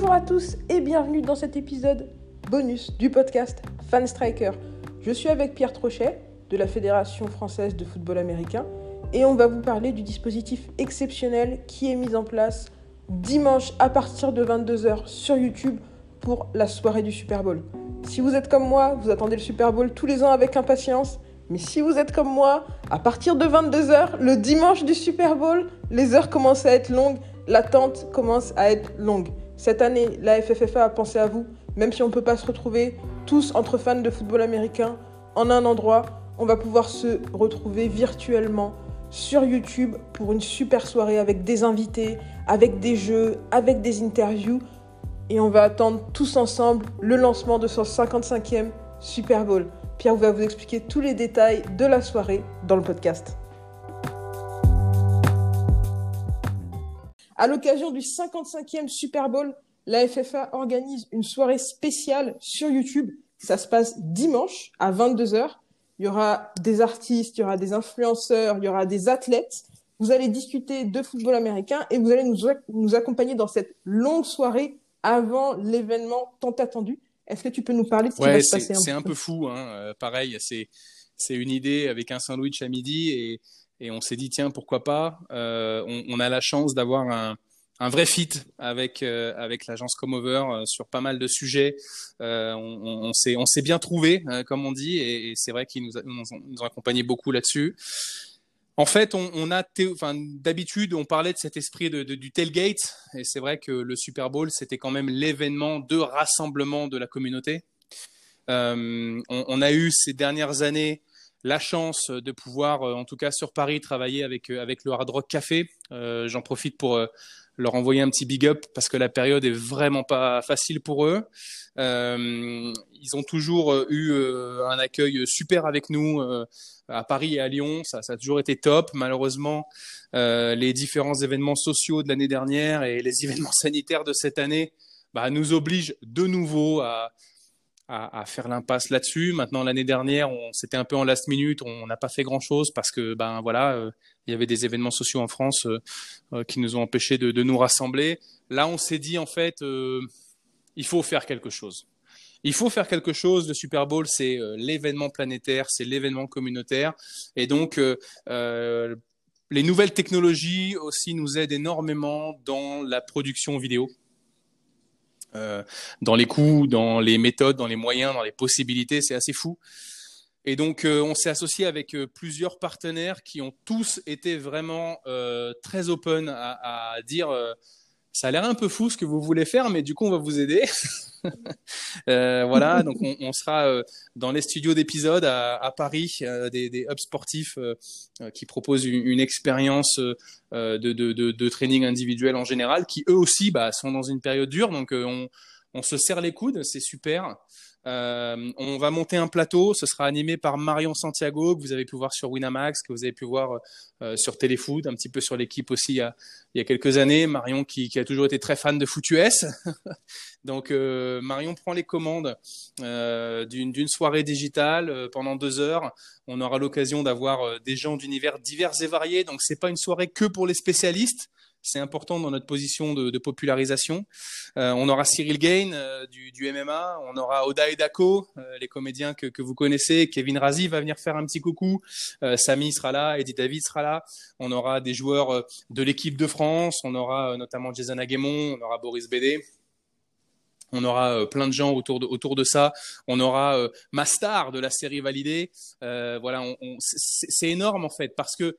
Bonjour à tous et bienvenue dans cet épisode bonus du podcast Fan Striker. Je suis avec Pierre Trochet de la Fédération française de football américain et on va vous parler du dispositif exceptionnel qui est mis en place dimanche à partir de 22h sur YouTube pour la soirée du Super Bowl. Si vous êtes comme moi, vous attendez le Super Bowl tous les ans avec impatience. Mais si vous êtes comme moi, à partir de 22h, le dimanche du Super Bowl, les heures commencent à être longues, l'attente commence à être longue. Cette année, la FFFA a pensé à vous, même si on ne peut pas se retrouver tous entre fans de football américain en un endroit, on va pouvoir se retrouver virtuellement sur YouTube pour une super soirée avec des invités, avec des jeux, avec des interviews. Et on va attendre tous ensemble le lancement de son 55e Super Bowl. Pierre va vous expliquer tous les détails de la soirée dans le podcast. À l'occasion du 55e Super Bowl, la FFA organise une soirée spéciale sur YouTube. Ça se passe dimanche à 22h. Il y aura des artistes, il y aura des influenceurs, il y aura des athlètes. Vous allez discuter de football américain et vous allez nous, nous accompagner dans cette longue soirée avant l'événement tant attendu. Est-ce que tu peux nous parler de ce qui va se passer C'est un peu? fou, hein. Euh, pareil, c'est c'est une idée avec un sandwich à midi et, et on s'est dit tiens pourquoi pas. Euh, on, a la chance d'avoir un, vrai fit avec euh, avec l'agence Comover euh, sur pas mal de sujets. Euh, on, s'est on s'est bien trouvé comme on dit et, c'est vrai qu'ils nous, nous, nous, ont accompagné beaucoup là-dessus. En fait, on, a, d'habitude, on parlait de cet esprit de, du tailgate, et c'est vrai que le Super Bowl, c'était quand même l'événement de rassemblement de la communauté. On, a eu ces dernières années la chance de pouvoir, en tout cas sur Paris, travailler avec avec le Hard Rock Café. Euh, J'en profite pour leur envoyer un petit big up parce que la période est vraiment pas facile pour eux. Euh, ils ont toujours euh, eu euh, un accueil super avec nous euh, à Paris et à Lyon. Ça, a toujours été top. Malheureusement, euh, les différents événements sociaux de l'année dernière et les événements sanitaires de cette année bah, nous obligent de nouveau à, à, faire l'impasse là-dessus. Maintenant, l'année dernière, on c'était un peu en last minute, on n'a pas fait grand-chose parce que ben voilà, euh, y avait des événements sociaux en France euh, euh, qui nous ont empêchés de, nous rassembler. Là, on s'est dit en fait, il faut faire quelque chose. Il faut faire quelque chose. Le Super Bowl, c'est l'événement planétaire, c'est l'événement communautaire, et donc les nouvelles technologies aussi nous aident énormément dans la production vidéo. Euh, dans les coûts, dans les méthodes, dans les moyens, dans les possibilités, c'est assez fou. Et donc, euh, on s'est associé avec euh, plusieurs partenaires qui ont tous été vraiment très open à dire ça a l'air un peu fou ce que vous voulez faire, mais du coup, on va vous aider. euh, voilà, donc on, on sera euh, dans les studios d'épisodes à, à, Paris, euh, des, des, hubs sportifs euh, qui proposent une, une expérience de, de, de, de, training individuel en général, qui eux aussi bah, sont dans une période dure, donc on, on se serre les coudes, c'est super. Euh, on va monter un plateau, ce sera animé par Marion Santiago, que vous avez pu voir sur Winamax, que vous avez pu voir euh, sur Téléfoot, un petit peu sur l'équipe aussi il y, a, quelques années. Marion qui, a toujours été très fan de foot US. Donc euh, Marion prend les commandes d'une soirée digitale pendant deux heures. On aura l'occasion d'avoir des gens d'univers divers et variés. Donc c'est pas une soirée que pour les spécialistes. C'est important dans notre position de, popularisation. Euh, on aura Cyril Gain euh, du, MMA, on aura Oda et Dako, euh, les comédiens que, vous connaissez. Kevin Razi va venir faire un petit coucou. Samy sera là, Eddie David sera là. On aura des joueurs de l'équipe de France. On aura notamment Jason Aguemon, on aura Boris Bédé. On aura plein de gens autour de, autour de ça. On aura ma star de la série validée. voilà, c'est énorme en fait parce que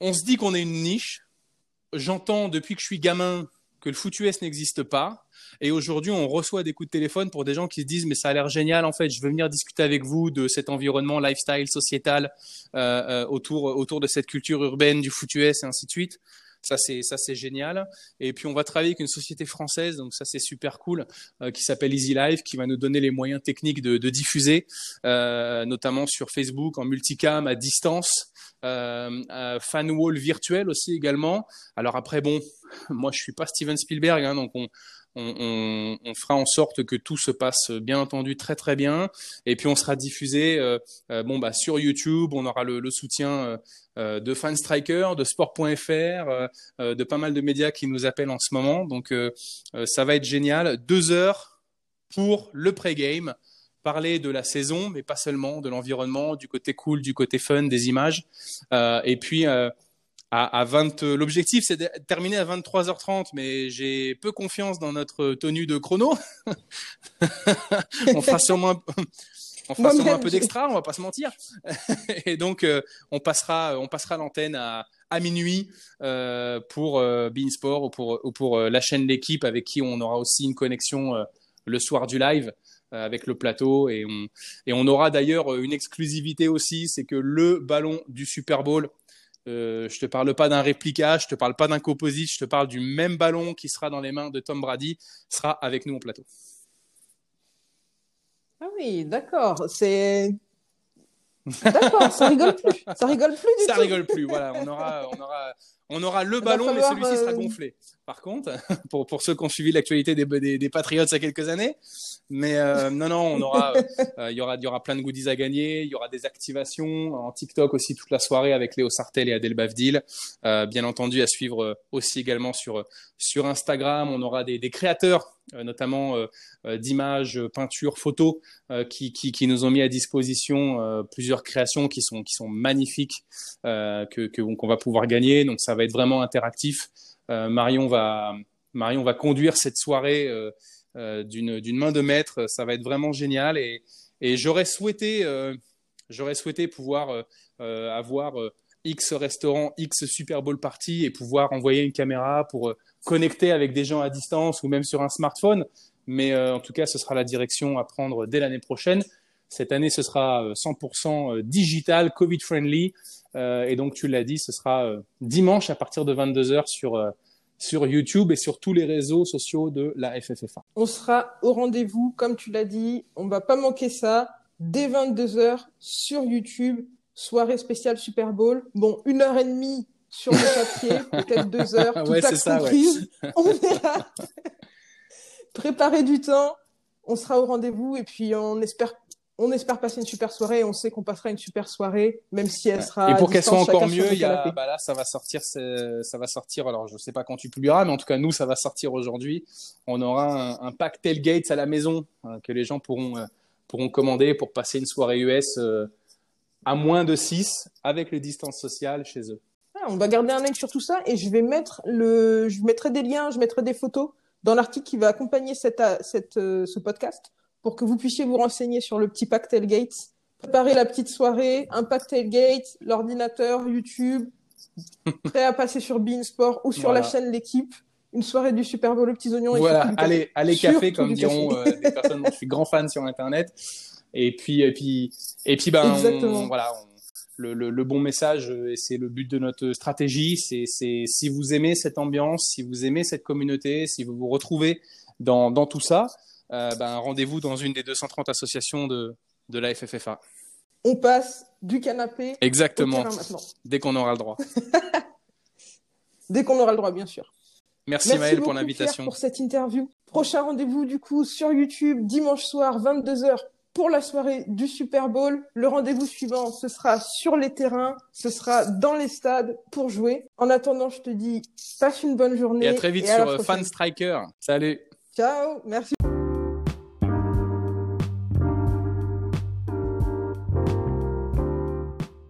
on se dit qu'on est une niche j'entends depuis que je suis gamin que le foot US n'existe pas. Et aujourd'hui, on reçoit des coups de téléphone pour des gens qui se disent mais ça a l'air génial en fait. Je veux venir discuter avec vous de cet environnement lifestyle sociétal euh, euh, autour autour de cette culture urbaine du foot US et ainsi de suite. Ça c'est ça c'est génial. Et puis on va travailler avec une société française, donc ça c'est super cool, euh, qui s'appelle Easy Life, qui va nous donner les moyens techniques de, de diffuser, euh, notamment sur Facebook en multicam à distance, euh, fan wall virtuel aussi également. Alors après bon, moi je suis pas Steven Spielberg, hein, donc on fera en sorte que tout se passe bien entendu très très bien. Et puis on sera diffusé bon, bah, sur YouTube, on aura le, soutien de Fanstriker, de Sport.fr, de pas mal de médias qui nous appellent en ce moment. Donc ça va être génial. Deux heures pour le pré-game parler de la saison, mais pas seulement, de l'environnement, du côté cool, du côté fun, des images. Euh, et puis, euh, à, à 20, l'objectif, c'est de terminer à 23h30, mais j'ai peu confiance dans notre tenue de chrono. on fera sûrement, on fera sûrement un peu d'extra, on va pas se mentir. et donc, euh, on passera, on passera l'antenne à, à minuit euh, pour euh, Beansport ou pour, ou pour la chaîne L'équipe avec qui on aura aussi une connexion le soir du live. Euh, avec le plateau. Et on, et on aura d'ailleurs euh, une exclusivité aussi, c'est que le ballon du Super Bowl, euh, je te parle pas d'un réplica, je te parle pas d'un composite, je te parle du même ballon qui sera dans les mains de Tom Brady, sera avec nous au plateau. Ah oui, d'accord. C'est D'accord, ça rigole plus. Ça rigole plus du ça rigole plus, voilà. On aura, on aura, on aura le ballon, mais celui-ci sera gonflé. Par contre, pour, pour ceux qui ont suivi l'actualité des, des, des Patriots il y a quelques années, mais euh, non, non, on aura, euh, il y aura, y aura plein de goodies à gagner. Il y aura des activations en TikTok aussi toute la soirée avec Léo Sartel et Adèle Bavdil. Euh, bien entendu, à suivre aussi également sur sur Instagram. On aura des, des créateurs, notamment d'images, peintures, photos, qui, qui, qui nous ont mis à disposition plusieurs créations qui sont qui sont magnifiques que qu'on va pouvoir gagner. Donc ça va être vraiment interactif. Marion va Marion va conduire cette soirée euh, d'une main de maître. Ça va être vraiment génial. Et, j'aurais souhaité, euh, souhaité pouvoir euh, avoir X restaurant, X Super Bowl party et pouvoir envoyer une caméra pour connecter avec des gens à distance ou même sur un smartphone. Mais en tout cas, ce sera la direction à prendre dès l'année prochaine. Cette année, ce sera 100% digital, Covid-friendly. et donc, tu l'as dit, ce sera dimanche à partir de 22h sur, sur YouTube et sur tous les réseaux sociaux de la FFFA. On sera au rendez-vous, comme tu l'as dit, on va pas manquer ça, dès 22h sur YouTube, soirée spéciale Super Bowl. Bon, une heure et demie sur le papier, peut-être deux heures, tout ouais, ça, On verra. Préparez du temps, on sera au rendez-vous et puis on espère on espère passer une super soirée. On sait qu'on passera une super soirée, même si elle sera. Et pour qu'elle soit encore mieux, il y a, bah là, ça va sortir, ça va sortir. Alors, je sais pas quand tu publieras, mais en tout cas, nous, ça va sortir aujourd'hui. On aura un, pack tailgates à la maison euh, que les gens pourront euh, pourront commander pour passer une soirée US euh, à moins de 6 avec les distances sociales chez eux. Ah, on va garder un œil sur tout ça et je vais mettre le, je mettrai des liens, je mettrai des photos dans l'article qui va accompagner cette, cette, ce podcast pour que vous puissiez vous renseigner sur le petit pack tailgate. Préparer la petite soirée, un pack tailgate, l'ordinateur, YouTube, prêt à passer sur Beansport ou sur la chaîne L'équipe. Une soirée du Super Bowl aux petits oignons. Voilà, allez, allez café, comme diront euh, des personnes dont je suis grand fan sur Internet. Et puis, et puis, et puis, ben, voilà, le, le, le, bon message, et c'est le but de notre stratégie, c'est si vous aimez cette ambiance, si vous aimez cette communauté, si vous vous retrouvez dans, dans tout ça, euh, ben, rendez-vous dans une des 230 associations de, de la FFFA. On passe du canapé Exactement. Dès qu'on aura le droit. Dès qu'on aura le droit, bien sûr. Merci, Merci Maël pour l'invitation. pour cette interview. Prochain rendez-vous du coup sur YouTube dimanche soir 22h pour la soirée du Super Bowl. Le rendez-vous suivant, ce sera sur les terrains, ce sera dans les stades pour jouer. En attendant, je te dis passe une bonne journée. Et à très vite sur euh, Fan Striker. Salut. Ciao, merci.